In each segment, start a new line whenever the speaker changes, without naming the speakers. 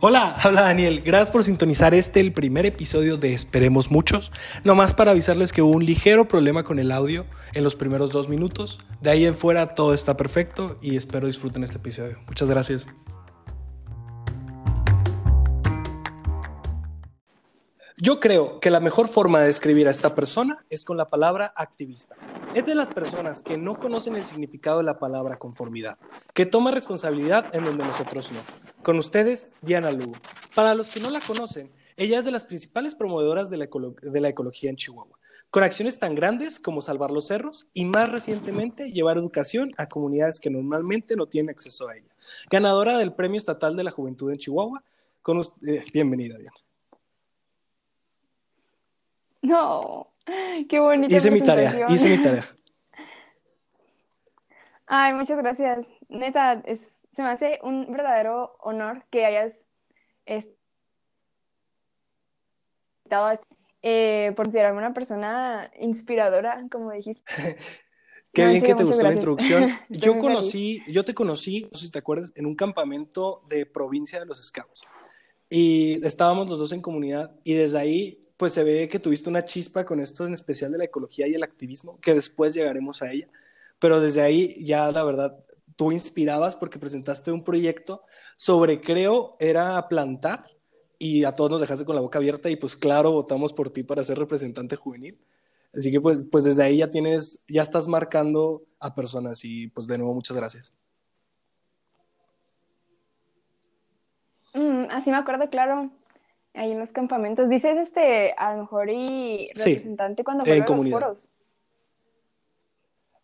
Hola, hola Daniel, gracias por sintonizar este, el primer episodio de Esperemos Muchos. Nomás para avisarles que hubo un ligero problema con el audio en los primeros dos minutos. De ahí en fuera todo está perfecto y espero disfruten este episodio. Muchas gracias. Yo creo que la mejor forma de describir a esta persona es con la palabra activista. Es de las personas que no conocen el significado de la palabra conformidad, que toma responsabilidad en donde nosotros no. Con ustedes, Diana Lugo. Para los que no la conocen, ella es de las principales promovedoras de la, ecología en Chihuahua, con acciones tan grandes como salvar los cerros y más recientemente llevar educación a comunidades que normalmente no tienen acceso a ella. Ganadora del Premio Estatal de la Juventud en Chihuahua. Con usted, bienvenida, Diana.
No, qué bonito.
Hice mi tarea, hice mi tarea.
Ay, muchas gracias. Neta, es, se me hace un verdadero honor que hayas estado eh, por considerarme una persona inspiradora, como dijiste.
Qué bien que te gustó la introducción. yo conocí, yo te conocí, no sé si te acuerdas, en un campamento de provincia de los Scouts. Y estábamos los dos en comunidad y desde ahí pues se ve que tuviste una chispa con esto en especial de la ecología y el activismo, que después llegaremos a ella, pero desde ahí ya la verdad tú inspirabas porque presentaste un proyecto sobre, creo, era plantar y a todos nos dejaste con la boca abierta y pues claro, votamos por ti para ser representante juvenil. Así que pues, pues desde ahí ya tienes, ya estás marcando a personas y pues de nuevo muchas gracias.
Mm, así me acuerdo, claro ahí en los campamentos. Dices, este, a lo mejor y representante cuando fueron en los foros.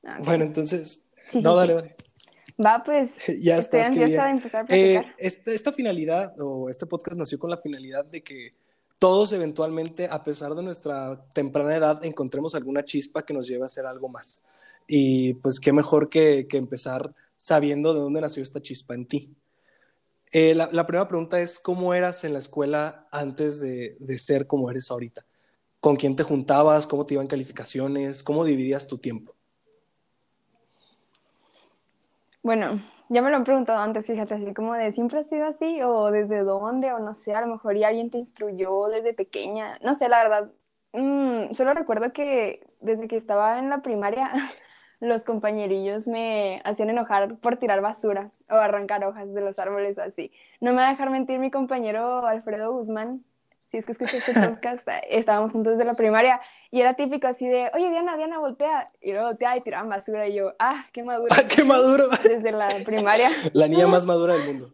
Ah, bueno, entonces, no, dale, dale.
Va, pues, ya estoy ansiosa de empezar a
eh, esta, esta finalidad, o este podcast nació con la finalidad de que todos eventualmente, a pesar de nuestra temprana edad, encontremos alguna chispa que nos lleve a hacer algo más. Y pues qué mejor que, que empezar sabiendo de dónde nació esta chispa en ti. Eh, la, primera pregunta es, ¿cómo eras en la escuela antes de, ser como eres ahorita? ¿Con quién te juntabas? ¿Cómo te iban calificaciones? ¿Cómo dividías tu tiempo?
Bueno, ya me lo han preguntado antes, fíjate, así como de siempre ha sido así, o desde dónde, o no sé, a lo mejor y alguien te instruyó desde pequeña, no sé, la verdad, mm, solo recuerdo que desde que estaba en la primaria los compañerillos me hacían enojar por tirar basura o arrancar hojas de los árboles o así. No me va a dejar mentir mi compañero Alfredo Guzmán, si es que escuché este podcast, estábamos juntos desde la primaria y era típico así de, oye Diana, Diana, voltea. Y luego voltea y tiraban basura y yo, ah, qué maduro.
Ah, qué maduro.
Desde la primaria.
La niña más madura del mundo,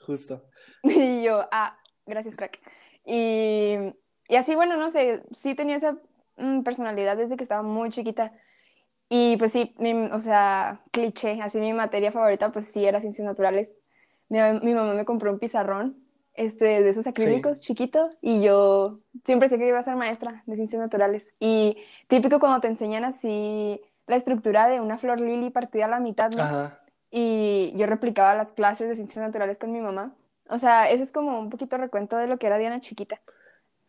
justo.
Y yo, ah, gracias, crack. Y, y así, bueno, no sé, sí tenía esa mm, personalidad desde que estaba muy chiquita. Y pues sí, o sea, cliché, así mi materia favorita pues sí era ciencias naturales. Mi, mi mamá me compró un pizarrón este, de esos acrílicos chiquito y yo siempre sé que iba a ser maestra de ciencias naturales. Y típico cuando te enseñan así la estructura de una flor lily partida a la mitad, ¿no? Y yo replicaba las clases de ciencias naturales con mi mamá. O sea, eso es como un poquito recuento de lo que era Diana chiquita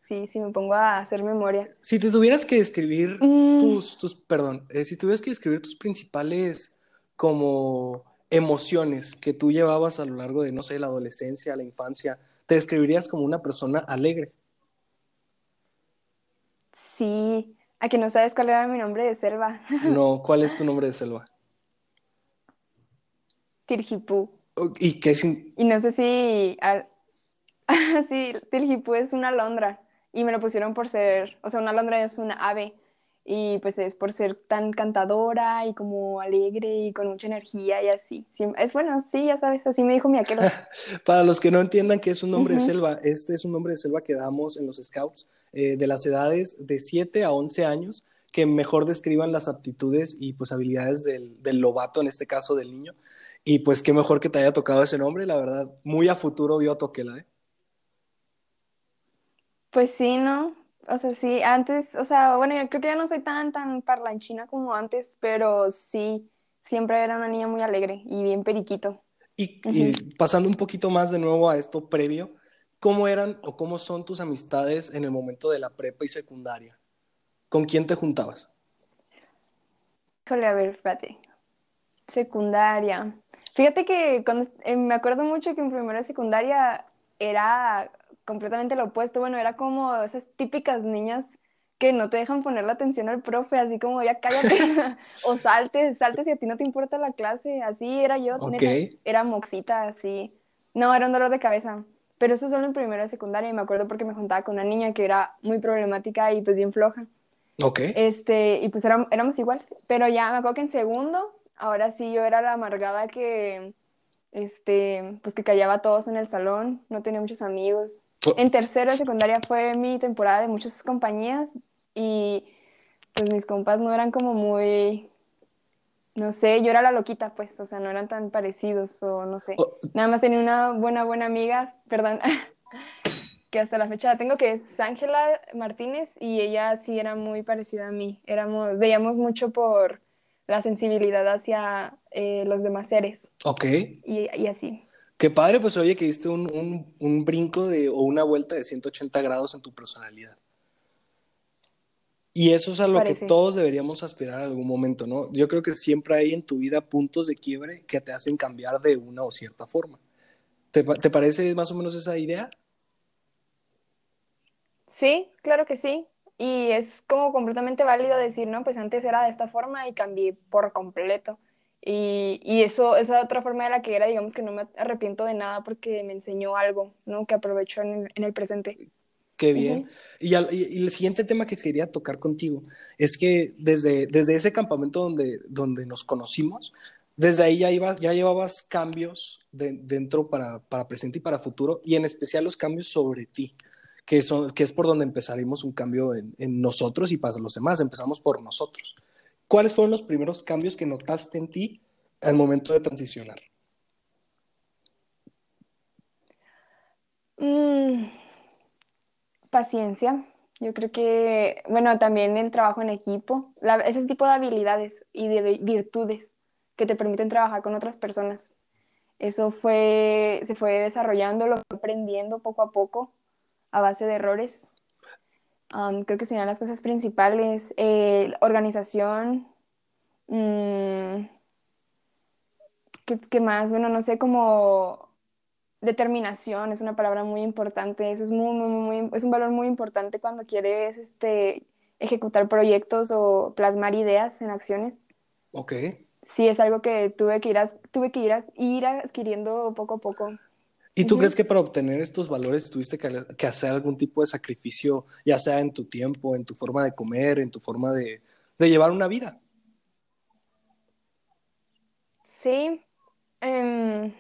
sí, sí me pongo a hacer memoria.
Si te tuvieras que describir mm. tus, tus, perdón, eh, si tuvieras que describir tus principales como emociones que tú llevabas a lo largo de, no sé, la adolescencia, la infancia, ¿te describirías como una persona alegre?
Sí, a que no sabes cuál era mi nombre de selva.
No, ¿cuál es tu nombre de selva?
Tirjipú.
¿Y qué es? Y
no sé si... sí, Tirjipú es una alondra y me lo pusieron por ser, o sea, una alondra es una ave y pues es por ser tan cantadora y como alegre y con mucha energía y así. es bueno, sí, ya sabes, así me dijo mi aquel.
Para los que no entiendan que es un nombre de selva, este es un nombre de selva que damos en los scouts eh, de las edades de 7 a 11 años que mejor describan las aptitudes y pues habilidades del, del lobato, en este caso del niño. Y pues qué mejor que te haya tocado ese nombre, la verdad, muy a futuro vio a Toquela, ¿eh?
Pues sí, ¿no? O sea, sí, antes, o sea, bueno, yo creo que ya no soy tan, tan parlanchina como antes, pero sí, siempre era una niña muy alegre y bien periquito.
Y, pasando un poquito más de nuevo a esto previo, ¿cómo eran o cómo son tus amistades en el momento de la prepa y secundaria? ¿Con quién te juntabas?
Híjole, a ver, espérate. Secundaria. Fíjate que cuando, eh, me acuerdo mucho que en primera secundaria era completamente lo opuesto. Bueno, era como esas típicas niñas que no te dejan poner la atención al profe, así como ya cállate, o saltes, saltes y a ti no te importa la clase, así era yo, era moxita, así. No, era un dolor de cabeza, pero eso solo en primera y secundaria, y me acuerdo porque me juntaba con una niña que era muy problemática y pues bien floja.
Ok.
Este, y pues éramos, éramos igual, pero ya me acuerdo que en segundo, ahora sí yo era la amargada que, este, pues que callaba a todos en el salón, no tenía muchos amigos. Oh. En tercero de secundaria fue mi temporada de muchas compañías y pues mis compas no eran como muy, no sé, yo era la loquita, pues, o sea, no eran tan parecidos o no sé. Oh. Nada más tenía una buena, buena amiga, perdón, que hasta la fecha la tengo, que es Ángela Martínez y ella sí era muy parecida a mí. Éramos, veíamos mucho por la sensibilidad hacia eh, los demás seres.
Ok.
Y, y, así.
Qué padre, pues oye, que diste un, un, un brinco de, o una vuelta de 180 grados en tu personalidad. Y eso es a lo que todos deberíamos aspirar en algún momento, ¿no? Yo creo que siempre hay en tu vida puntos de quiebre que te hacen cambiar de una o cierta forma. ¿Te, te parece más o menos esa idea?
Sí, claro que sí. Y es como completamente válido decir, no, pues antes era de esta forma y cambié por completo. Y, y eso, esa otra forma de la que era, digamos que no me arrepiento de nada porque me enseñó algo, ¿no? Que aprovecho en en el presente.
Qué bien. y, el siguiente tema que quería tocar contigo es que desde, desde ese campamento donde, donde nos conocimos, desde ahí ya, iba, ya llevabas cambios dentro para, para, presente y para futuro, y en especial los cambios sobre ti, que, son, que es por donde empezaremos un cambio en, nosotros y para los demás. Empezamos por nosotros. ¿Cuáles fueron los primeros cambios que notaste en ti al momento de transicionar?
Mm paciencia. Yo creo que, bueno, también el trabajo en equipo, ese tipo de habilidades y de virtudes que te permiten trabajar con otras personas. Eso fue, se fue desarrollando, lo fue aprendiendo poco a poco a base de errores. creo que serían las cosas principales. Eh, organización. Mm, ¿qué, ¿Qué más? Bueno, no sé, cómo determinación es una palabra muy importante, eso es, muy, muy, muy, es un valor muy importante cuando quieres este, ejecutar proyectos o plasmar ideas en acciones.
Ok.
Sí, es algo que tuve que ir, tuve que ir, a, ir adquiriendo poco a poco.
¿Y tú crees que para obtener estos valores tuviste que, que, hacer algún tipo de sacrificio, ya sea en tu tiempo, en tu forma de comer, en tu forma de, de llevar una vida?
Sí. Um,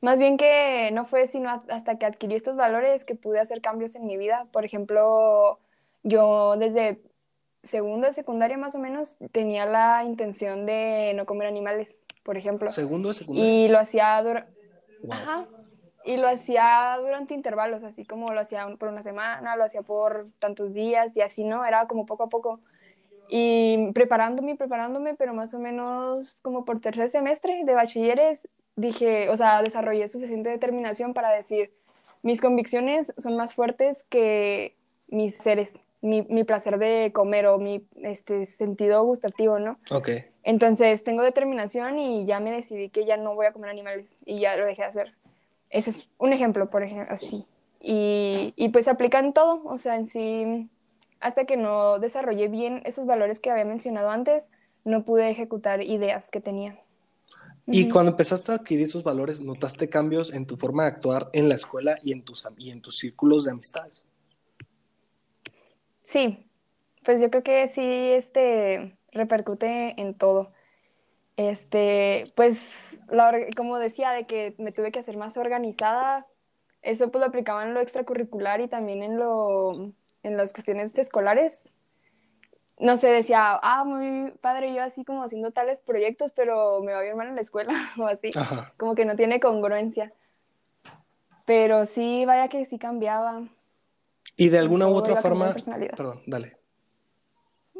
más bien que no fue sino hasta que adquirí estos valores que pude hacer cambios en mi vida. Por ejemplo, yo desde segundo de secundaria más o menos tenía la intención de no comer animales, por ejemplo.
Segundo de secundaria.
Y lo hacía durante... Y lo hacía durante intervalos, así como lo hacía por una semana, lo hacía por tantos días y así, ¿no? Era como poco a poco. Y preparándome, preparándome, pero más o menos como por tercer semestre de bachilleres dije, o sea, desarrollé suficiente determinación para decir, mis convicciones son más fuertes que mis seres, mi, mi placer de comer o mi este, sentido gustativo, ¿no?
Ok.
Entonces tengo determinación y ya me decidí que ya no voy a comer animales y ya lo dejé de hacer. Ese es un ejemplo, por ejemplo, así. Y, y pues se aplica en todo, o sea, en sí, hasta que no desarrollé bien esos valores que había mencionado antes, no pude ejecutar ideas que tenía.
Y cuando empezaste a adquirir esos valores, ¿notaste cambios en tu forma de actuar en la escuela y en tus, y en tus círculos de amistades?
Sí, pues yo creo que sí, este, repercute en todo. Este, pues, como decía, de que me tuve que hacer más organizada, eso pues lo aplicaba en lo extracurricular y también en, lo, en las cuestiones escolares no sé, decía, ah, muy padre, yo así como haciendo tales proyectos, pero me va bien mal en la escuela o así, como que no tiene congruencia. Pero sí, vaya que sí cambiaba.
Y de alguna u otra forma, perdón, dale.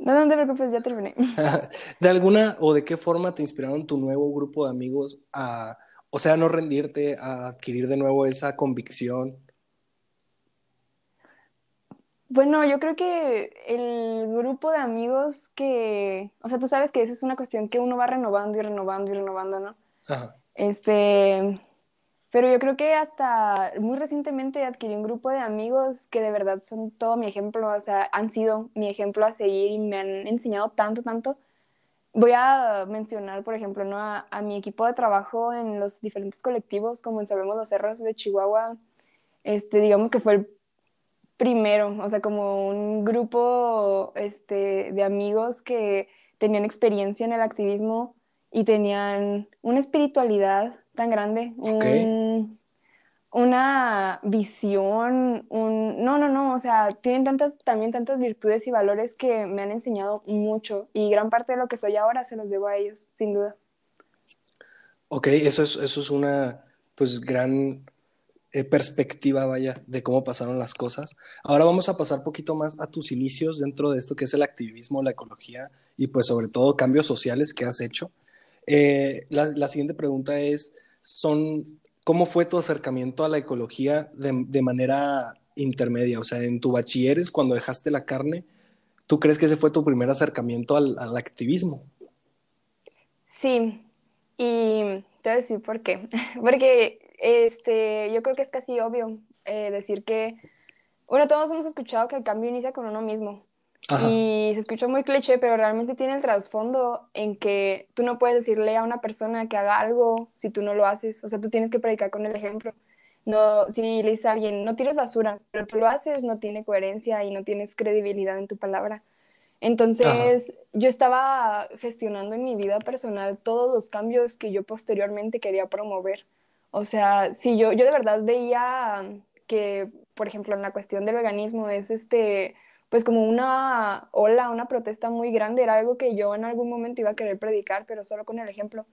No, no te preocupes, ya terminé.
¿De alguna o de qué forma te inspiraron tu nuevo grupo de amigos a, o sea, no rendirte, a adquirir de nuevo esa convicción
bueno, yo creo que el grupo de amigos que, o sea, tú sabes que esa es una cuestión que uno va renovando y renovando y renovando, ¿no? Ajá. Este, pero yo creo que hasta muy recientemente adquirí un grupo de amigos que de verdad son todo mi ejemplo, o sea, han sido mi ejemplo a seguir y me han enseñado tanto, tanto. Voy a mencionar, por ejemplo, ¿no? a, mi equipo de trabajo en los diferentes colectivos, como en Sabemos los Cerros de Chihuahua, este, digamos que fue el primero, o sea, como un grupo este, de amigos que tenían experiencia en el activismo y tenían una espiritualidad tan grande, una visión, un... No, no, no, o sea, tienen tantas, también tantas virtudes y valores que me han enseñado mucho y gran parte de lo que soy ahora se los debo a ellos, sin duda.
Ok, eso es, eso es una, pues, gran eh, perspectiva, vaya, de cómo pasaron las cosas. Ahora vamos a pasar un poquito más a tus inicios dentro de esto que es el activismo, la ecología y pues sobre todo cambios sociales que has hecho. Eh, la, siguiente pregunta es, son, ¿cómo fue tu acercamiento a la ecología de, manera intermedia? O sea, en tu bachilleres, cuando dejaste la carne, ¿tú crees que ese fue tu primer acercamiento al, activismo?
Sí, y te voy a decir por qué. Porque este, yo creo que es casi obvio eh, decir que, bueno, todos hemos escuchado que el cambio inicia con uno mismo. Y se escucha muy cliché, pero realmente tiene el trasfondo en que tú no puedes decirle a una persona que haga algo si tú no lo haces. O sea, tú tienes que predicar con el ejemplo. No, si le dices a alguien, no tires basura, pero tú lo haces, no tiene coherencia y no tienes credibilidad en tu palabra. Entonces, yo estaba gestionando en mi vida personal todos los cambios que yo posteriormente quería promover. O sea, si yo, yo de verdad veía que, por ejemplo, en la cuestión del veganismo es este pues como una ola, una protesta muy grande, era algo que yo en algún momento iba a querer predicar, pero solo con el ejemplo.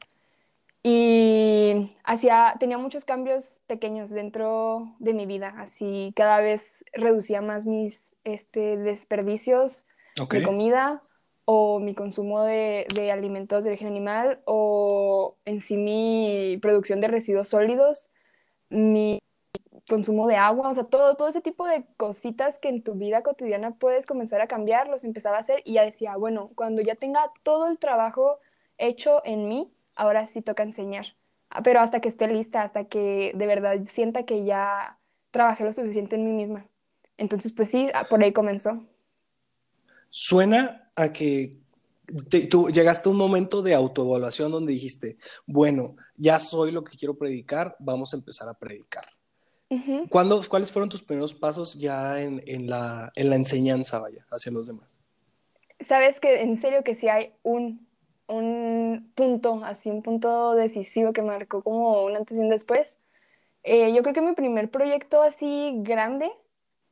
Y hacía, tenía muchos cambios pequeños dentro de mi vida, así cada vez reducía más mis este, desperdicios de comida o mi consumo de, de, alimentos de origen animal o en sí mi producción de residuos sólidos, mi consumo de agua, o sea, todo, todo ese tipo de cositas que en tu vida cotidiana puedes comenzar a cambiar, los empezaba a hacer y ya decía, bueno, cuando ya tenga todo el trabajo hecho en mí, ahora sí toca enseñar. Ah, pero hasta que esté lista, hasta que de verdad sienta que ya trabajé lo suficiente en mí misma. Entonces, pues sí, ah, por ahí comenzó.
Suena a que tú llegaste a un momento de autoevaluación donde dijiste, bueno, ya soy lo que quiero predicar, vamos a empezar a predicar. ¿Cuáles fueron tus primeros pasos ya en, en, la, en la enseñanza, vaya, hacia los demás?
Sabes que en serio que sí hay un, un punto, así un punto decisivo que marcó como un antes y un después. Eh, yo creo que mi primer proyecto así grande,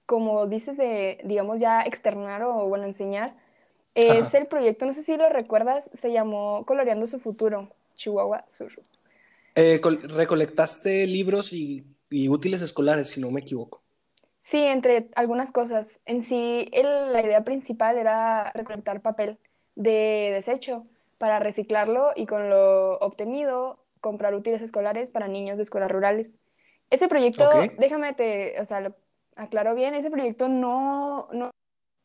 como dices de, digamos, ya externar o, bueno, enseñar, es el proyecto, no sé si lo recuerdas, se llamó Coloreando su futuro, Chihuahua Sur.
Eh, recolectaste libros y y útiles escolares, si no me equivoco.
Sí, entre algunas cosas. En sí, la idea principal era recolectar papel de desecho para reciclarlo y con lo obtenido comprar útiles escolares para niños de escuelas rurales. Ese proyecto, déjame te, o sea, lo aclaro bien, ese proyecto no, no,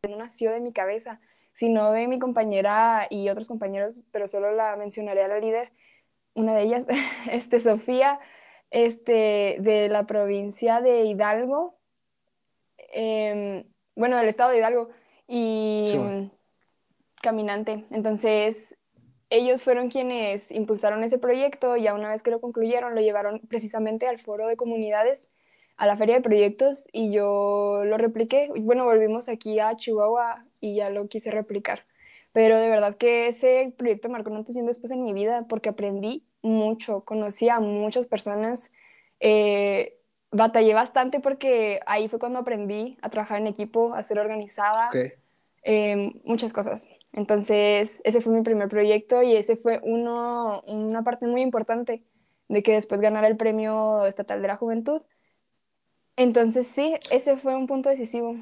no nació de mi cabeza, sino de mi compañera y otros compañeros, pero solo la mencionaré a la líder, una de ellas, este, Sofía, este, de la provincia de Hidalgo, em, bueno, del estado de Hidalgo, y caminante. Entonces, ellos fueron quienes impulsaron ese proyecto, y ya una vez que lo concluyeron, lo llevaron precisamente al foro de comunidades, a la feria de proyectos, y yo lo repliqué. Bueno, volvimos aquí a Chihuahua y ya lo quise replicar. Pero de verdad que ese proyecto marcó un antes y un después en mi vida porque aprendí mucho, conocí a muchas personas, eh, batallé bastante porque ahí fue cuando aprendí a trabajar en equipo, a ser organizada, em, muchas cosas. Entonces, ese fue mi primer proyecto y ese fue uno, una parte muy importante de que después ganara el premio estatal de la juventud. Entonces, sí, ese fue un punto decisivo.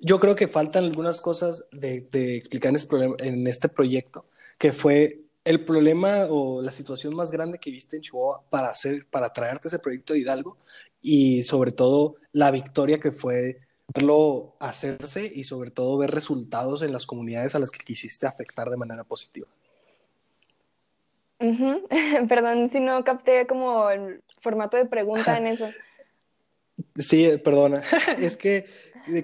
Yo creo que faltan algunas cosas de, explicar en este, en este proyecto, que fue el problema o la situación más grande que viste en Chihuahua para, hacer, para traerte ese proyecto de Hidalgo y sobre todo la victoria que fue verlo hacerse y sobre todo ver resultados en las comunidades a las que quisiste afectar de manera positiva.
Perdón si no capté como el formato de pregunta en eso.
Sí, perdona. es que,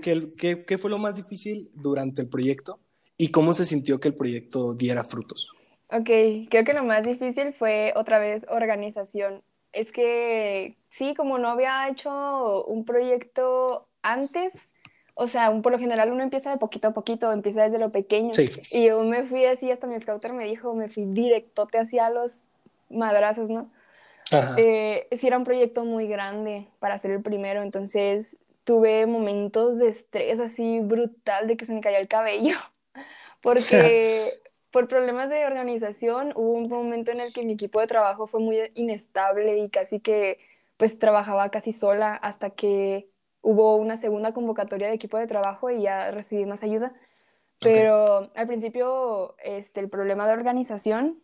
¿qué, ¿qué fue lo más difícil durante el proyecto y cómo se sintió que el proyecto diera frutos?
Ok, creo que lo más difícil fue otra vez organización. Es que sí, como no había hecho un proyecto antes, o sea, por lo general uno empieza de poquito a poquito, empieza desde lo pequeño. Y yo me fui así, hasta mi scouter me dijo, me fui directote hacia los madrazos, ¿no? Eh, sí, era un proyecto muy grande para ser el primero, entonces tuve momentos de estrés así brutal de que se me caía el cabello, porque por problemas de organización hubo un momento en el que mi equipo de trabajo fue muy inestable y casi que pues trabajaba casi sola hasta que hubo una segunda convocatoria de equipo de trabajo y ya recibí más ayuda. Pero al principio, este, el problema de organización,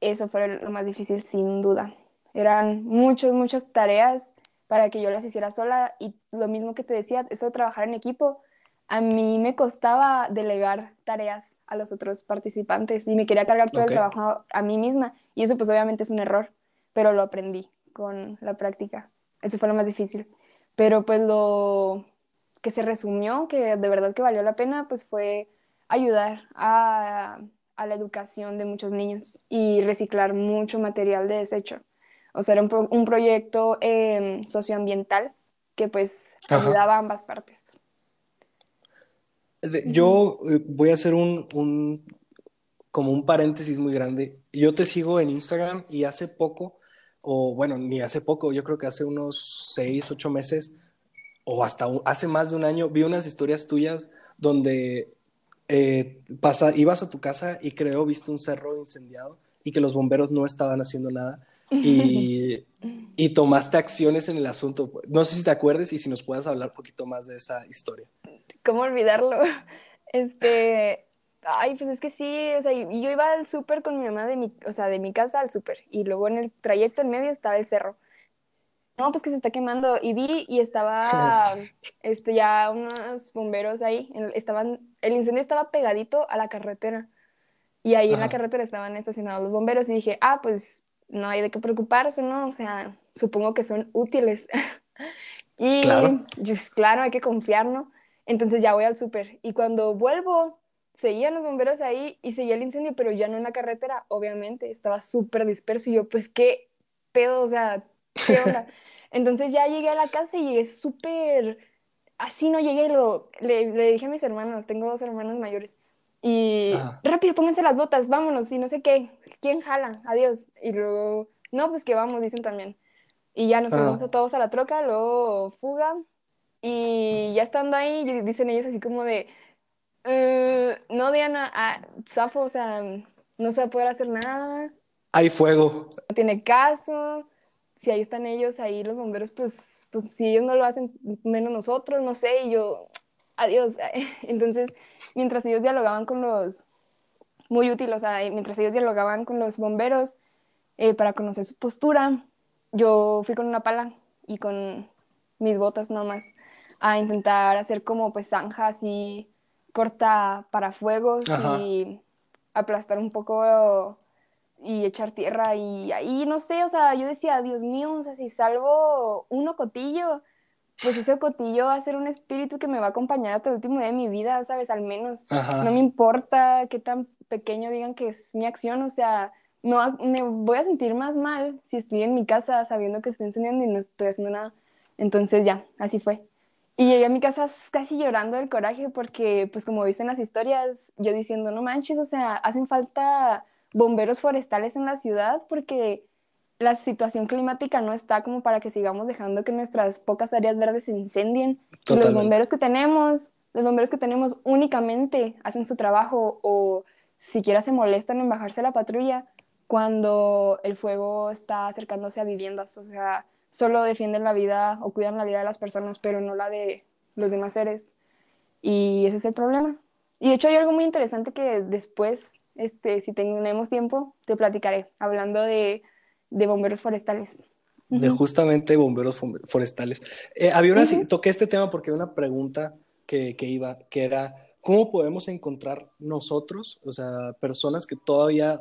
eso fue lo más difícil, sin duda. Eran muchas, muchas tareas para que yo las hiciera sola y lo mismo que te decía, eso de trabajar en equipo, a mí me costaba delegar tareas a los otros participantes y me quería cargar todo el trabajo a mí misma y eso pues obviamente es un error, pero lo aprendí con la práctica. Eso fue lo más difícil. Pero pues lo que se resumió, que de verdad que valió la pena, pues fue ayudar a, la educación de muchos niños y reciclar mucho material de desecho. O sea, era un, proyecto em, socioambiental que pues ayudaba a ambas partes.
Yo eh, voy a hacer un, un, como un paréntesis muy grande. Yo te sigo en Instagram y hace poco o bueno, ni hace poco, yo creo que hace unos seis, ocho meses, o hasta hace más de un año, vi unas historias tuyas donde eh, pasa, ibas a tu casa y creo viste un cerro incendiado y que los bomberos no estaban haciendo nada y, y tomaste acciones en el asunto. No sé si te acuerdes y si nos puedas hablar un poquito más de esa historia.
¿Cómo olvidarlo? Este, Ay, pues es que sí, o sea, yo iba al súper con mi mamá de mi, o sea, de mi casa al súper y luego en el trayecto en medio estaba el cerro. No, pues que se está quemando y vi y estaba este ya unos bomberos ahí, estaban el incendio estaba pegadito a la carretera. Y ahí en la carretera estaban estacionados los bomberos y dije, "Ah, pues no hay de qué preocuparse, ¿no? O sea, supongo que son útiles." y claro. Pues, claro, hay que confiar, ¿no? Entonces ya voy al súper y cuando vuelvo seguían los bomberos ahí y seguía el incendio, pero ya no en la carretera, obviamente, estaba súper disperso y yo, pues, ¿qué pedo? O sea, ¿qué onda? Entonces ya llegué a la casa y llegué súper, así no llegué, lo, le, le, dije a mis hermanos, tengo dos hermanos mayores, y rápido, pónganse las botas, vámonos, y no sé qué, ¿quién jala? Adiós. Y luego, no, pues que vamos, dicen también. Y ya nos fuimos todos a la troca, luego fuga, y ya estando ahí, dicen ellos así como de, eh, no, Diana, ah, Zafo, o sea, no se va a poder hacer nada.
Hay fuego.
No tiene caso. Si ahí están ellos, ahí los bomberos, pues, pues si ellos no lo hacen, menos nosotros, no sé, y yo, adiós. Entonces, mientras ellos dialogaban con los, muy útil, o sea, mientras ellos dialogaban con los bomberos eh, para conocer su postura, yo fui con una pala y con mis botas nomás a intentar hacer como pues zanjas y corta para fuegos y aplastar un poco y echar tierra y ahí no sé, o sea, yo decía, Dios mío, o sea, si salvo uno cotillo, pues ese cotillo va a ser un espíritu que me va a acompañar hasta el último día de mi vida, ¿sabes? Al menos. No me importa qué tan pequeño digan que es mi acción, o sea, no, me voy a sentir más mal si estoy en mi casa sabiendo que estoy encendiendo y no estoy haciendo nada. Entonces ya, así fue. Y llegué a mi casa casi llorando del coraje porque, pues como viste en las historias, yo diciendo, no manches, o sea, hacen falta bomberos forestales en la ciudad porque la situación climática no está como para que sigamos dejando que nuestras pocas áreas verdes se incendien. Y los bomberos que tenemos, los bomberos que tenemos únicamente hacen su trabajo o siquiera se molestan en bajarse a la patrulla cuando el fuego está acercándose a viviendas. O sea, solo defienden la vida o cuidan la vida de las personas, pero no la de los demás seres. Y ese es el problema. Y de hecho hay algo muy interesante que después, este, si tenemos tiempo, te platicaré, hablando de, de bomberos forestales.
De justamente bomberos forestales. Eh, había una, toqué este tema porque había una pregunta que, que iba, que era ¿cómo podemos encontrar nosotros, o sea, personas que todavía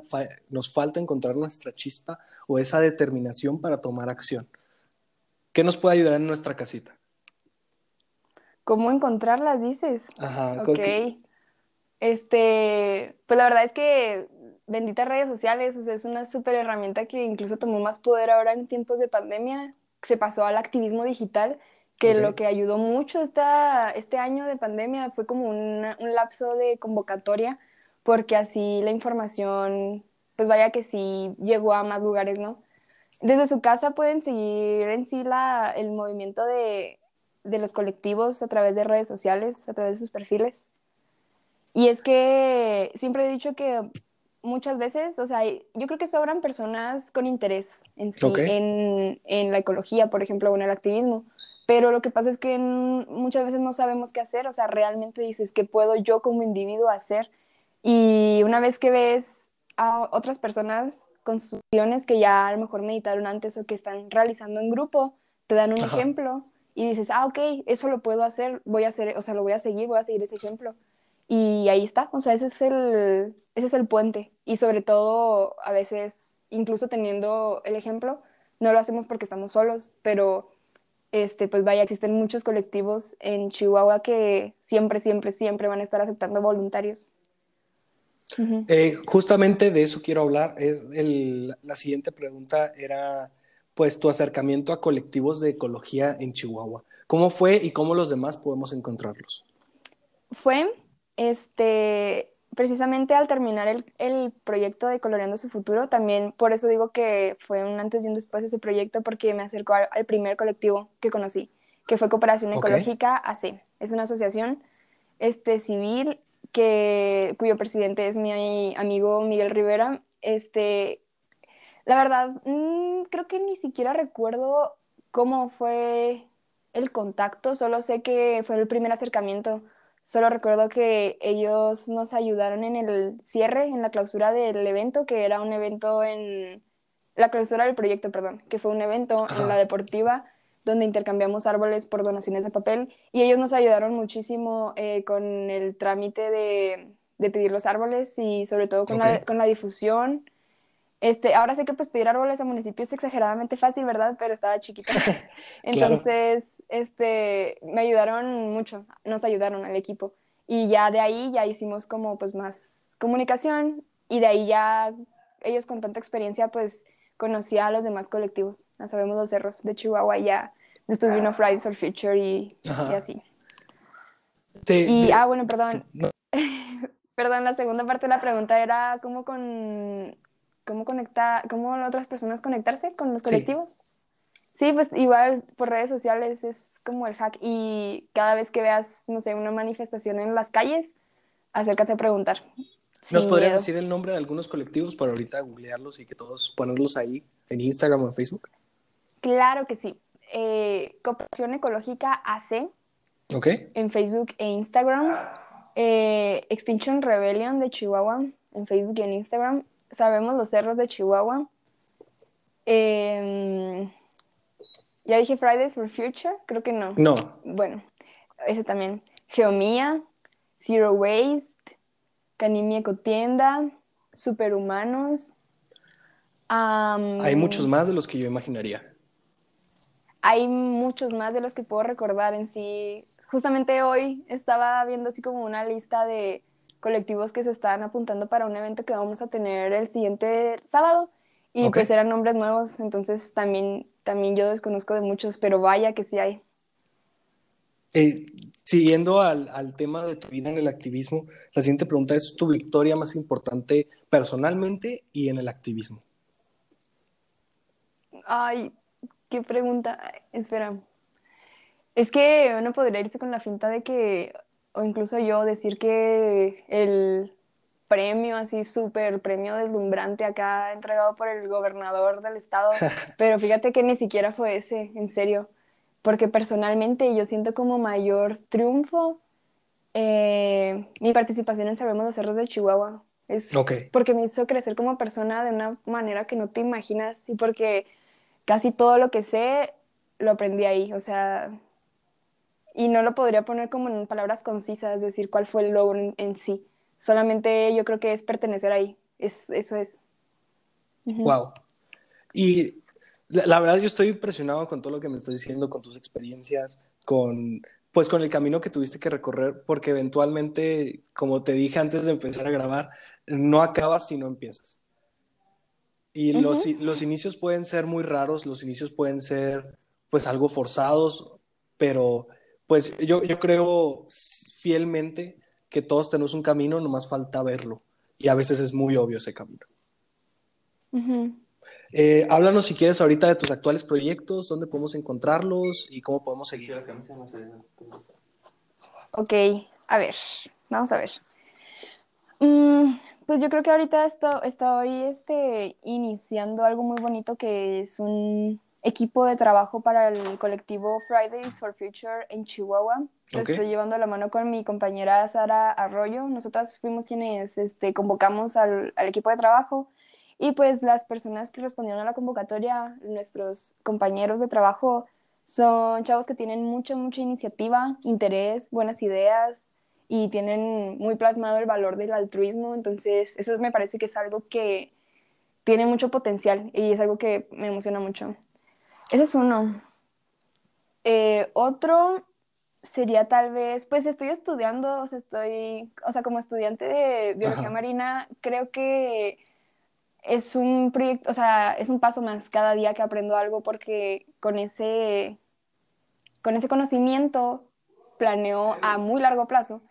nos falta encontrar nuestra chispa o esa determinación para tomar acción? ¿Qué nos puede ayudar en nuestra casita?
¿Cómo encontrarlas, dices?
Ajá,
ok. Este, pues la verdad es que benditas redes sociales, o sea, es una súper herramienta que incluso tomó más poder ahora en tiempos de pandemia, se pasó al activismo digital, que lo que ayudó mucho esta, este año de pandemia fue como un lapso de convocatoria, porque así la información, pues vaya que sí llegó a más lugares, ¿no? Desde su casa pueden seguir en sí la, el movimiento de, de los colectivos a través de redes sociales, a través de sus perfiles. Y es que siempre he dicho que muchas veces, o sea, yo creo que sobran personas con interés en, en, en, la ecología, por ejemplo, o en el activismo. Pero lo que pasa es que muchas veces no sabemos qué hacer, o sea, realmente dices, ¿qué puedo yo como individuo hacer? Y una vez que ves a otras personas con sus que ya a lo mejor meditaron antes o que están realizando en grupo, te dan un ejemplo y dices, ah, ok, eso lo puedo hacer, voy a hacer, o sea, lo voy a seguir, voy a seguir ese ejemplo. Y ahí está, o sea, ese es el, ese es el puente. Y sobre todo, a veces, incluso teniendo el ejemplo, no lo hacemos porque estamos solos, pero este, pues vaya, existen muchos colectivos en Chihuahua que siempre, siempre, siempre van a estar aceptando voluntarios.
Eh, justamente de eso quiero hablar. Es el, la siguiente pregunta era, pues, tu acercamiento a colectivos de ecología en Chihuahua. ¿Cómo fue y cómo los demás podemos encontrarlos?
Fue este, precisamente al terminar el, el, proyecto de Coloreando su Futuro, también por eso digo que fue un antes y un después ese proyecto, porque me acercó al, primer colectivo que conocí, que fue Cooperación Ecológica AC. Es una asociación este, civil que, cuyo presidente es mi amigo Miguel Rivera. Este, la verdad, mm, creo que ni siquiera recuerdo cómo fue el contacto, solo sé que fue el primer acercamiento Solo recuerdo que ellos nos ayudaron en el cierre, en la clausura del evento, que era un evento en la clausura del proyecto, perdón, que fue un evento en la deportiva donde intercambiamos árboles por donaciones de papel y ellos nos ayudaron muchísimo eh, con el trámite de, de, pedir los árboles y sobre todo con, la, con la difusión. Este, ahora sé que pues pedir árboles a municipios es exageradamente fácil, ¿verdad? Pero estaba chiquita. Entonces, este, me ayudaron mucho, nos ayudaron al equipo. Y ya de ahí ya hicimos como pues más comunicación y de ahí ya ellos con tanta experiencia pues conocía a los demás colectivos. Ya sabemos los cerros de Chihuahua y ya después vino Fridays for Future y, así. y, ah, bueno, perdón. perdón, la segunda parte de la pregunta era cómo con cómo conectar, cómo otras personas conectarse con los colectivos. Sí, pues igual por redes sociales es como el hack y cada vez que veas, no sé, una manifestación en las calles, acércate a preguntar.
¿Nos podrías decir el nombre de algunos colectivos para ahorita googlearlos y que todos ponerlos ahí en Instagram o en Facebook?
Claro que sí. Eh, Cooperación Ecológica AC.
Ok.
En Facebook e Instagram. Eh, Extinction Rebellion de Chihuahua en Facebook y en Instagram. Sabemos los cerros de Chihuahua. Eh, ya dije Fridays for Future, creo que no.
No.
Bueno, ese también. Geomía, Zero Waste, Canimia Ecotienda, Superhumanos.
hay muchos más de los que yo imaginaría.
Hay muchos más de los que puedo recordar en sí. Justamente hoy estaba viendo así como una lista de colectivos que se están apuntando para un evento que vamos a tener el siguiente sábado y pues eran nombres nuevos, entonces también también yo desconozco de muchos, pero vaya que sí hay.
Eh, siguiendo al, al, tema de tu vida en el activismo, la siguiente pregunta es tu victoria más importante personalmente y en el activismo.
Ay, qué pregunta. Espera. Es que uno podría irse con la finta de que, o incluso yo, decir que el premio así súper, premio deslumbrante acá entregado por el gobernador del estado, pero fíjate que ni siquiera fue ese, en serio, porque personalmente yo siento como mayor triunfo eh, mi participación en Sabemos los Cerros de Chihuahua. Es porque me hizo crecer como persona de una manera que no te imaginas y porque casi todo lo que sé lo aprendí ahí, o sea, y no lo podría poner como en palabras concisas, decir cuál fue el logro en, sí. Solamente yo creo que es pertenecer ahí. Es, eso es.
Wow. Y la, verdad yo estoy impresionado con todo lo que me estás diciendo, con tus experiencias, con pues con el camino que tuviste que recorrer, porque eventualmente, como te dije antes de empezar a grabar, no acabas si no empiezas. Y los, los inicios pueden ser muy raros, los inicios pueden ser pues algo forzados, pero pues yo, yo creo fielmente que todos tenemos un camino, nomás falta verlo. Y a veces es muy obvio ese camino. Eh, háblanos si quieres ahorita de tus actuales proyectos, dónde podemos encontrarlos y cómo podemos seguir.
Ok, a ver, vamos a ver. Mm, pues yo creo que ahorita estoy este, iniciando algo muy bonito que es un equipo de trabajo para el colectivo Fridays for Future en Chihuahua. Lo estoy llevando a la mano con mi compañera Sara Arroyo. Nosotras fuimos quienes este, convocamos al, al, equipo de trabajo y pues las personas que respondieron a la convocatoria, nuestros compañeros de trabajo, son chavos que tienen mucha, mucha iniciativa, interés, buenas ideas y tienen muy plasmado el valor del altruismo. Entonces, eso me parece que es algo que tiene mucho potencial y es algo que me emociona mucho. Ese es uno. Eh, otro sería tal vez, pues estoy estudiando, o sea, estoy, o sea, como estudiante de biología marina, creo que es un proyecto, o sea, es un paso más cada día que aprendo algo porque con ese, con ese conocimiento planeo a muy largo plazo,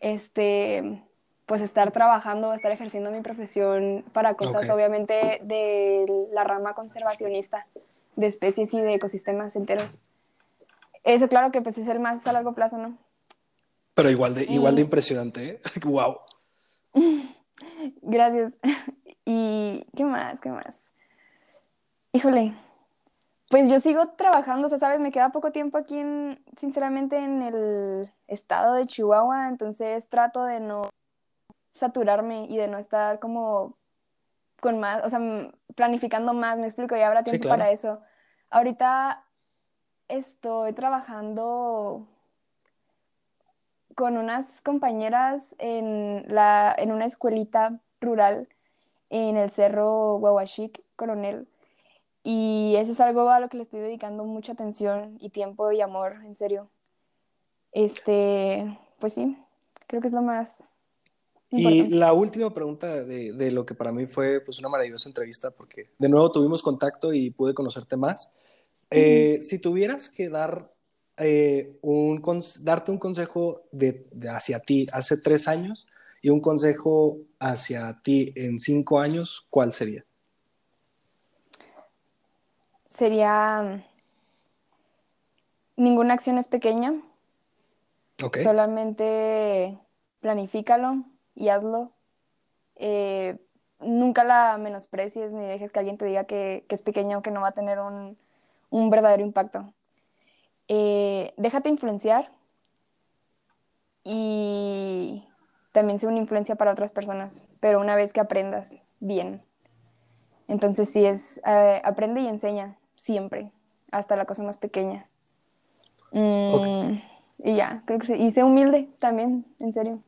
este, pues estar trabajando, estar ejerciendo mi profesión para cosas obviamente de la rama conservacionista de especies y de ecosistemas enteros. Eso claro que pues es el más a largo plazo, ¿no?
Pero igual de, igual de impresionante, ¿eh? ¡Wow!
Gracias. ¿Y qué más? ¿Qué más? Híjole, pues yo sigo trabajando, o sea, sabes, me queda poco tiempo aquí, en, sinceramente, en el estado de Chihuahua, entonces trato de no saturarme y de no estar como con más, o sea, planificando más, me explico, y habrá tiempo para eso. Ahorita estoy trabajando con unas compañeras en, la, en una escuelita rural en el cerro Huahuachic, Coronel. Y eso es algo a lo que le estoy dedicando mucha atención y tiempo y amor, en serio. Este, pues sí, creo que es lo más
y la última pregunta de, de, lo que para mí fue pues, una maravillosa entrevista, porque de nuevo tuvimos contacto y pude conocerte más. Eh, si tuvieras que dar, eh, un, darte un consejo de, hacia ti hace tres años y un consejo hacia ti en cinco años, ¿cuál sería?
Sería, ninguna acción es pequeña. Okay. Solamente planifícalo, y hazlo. Eh, nunca la menosprecies ni dejes que alguien te diga que, es pequeña o que no va a tener un, verdadero impacto. Eh, déjate influenciar y también sea una influencia para otras personas, pero una vez que aprendas bien. Entonces sí es, eh, aprende y enseña siempre, hasta la cosa más pequeña. Mm, y ya, creo que sí. Y sé humilde también, en serio.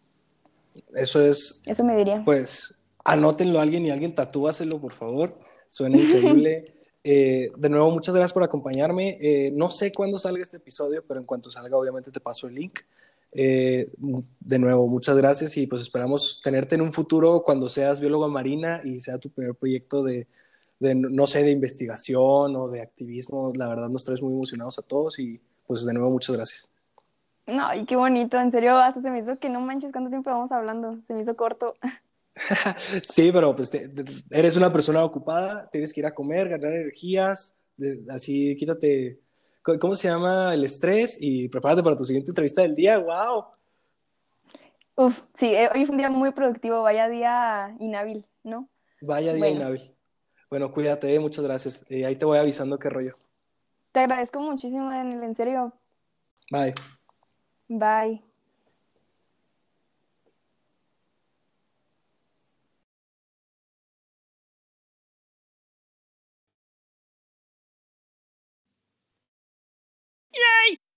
Eso es.
Eso me diría.
Pues anótenlo a alguien y alguien tatúaselo, por favor. Suena increíble. Eh, de nuevo, muchas gracias por acompañarme. Eh, no sé cuándo salga este episodio, pero en cuanto salga, obviamente te paso el link. Eh, de nuevo, muchas gracias y pues esperamos tenerte en un futuro cuando seas bióloga marina y sea tu primer proyecto de, de, no sé, de investigación o de activismo. La verdad nos traes muy emocionados a todos y pues de nuevo, muchas gracias.
No, y qué bonito, en serio, hasta se me hizo que no manches cuánto tiempo vamos hablando, se me hizo corto.
sí, pero pues eres una persona ocupada, tienes que ir a comer, ganar energías, así quítate, ¿cómo se llama? El estrés y prepárate para tu siguiente entrevista del día, wow.
Uf, sí, eh, hoy fue un día muy productivo, vaya día inhábil, ¿no?
Vaya día inhábil. Bueno, cuídate, muchas gracias. Eh, ahí te voy avisando qué rollo.
Te agradezco muchísimo, Daniel, en serio.
Bye.
Bye.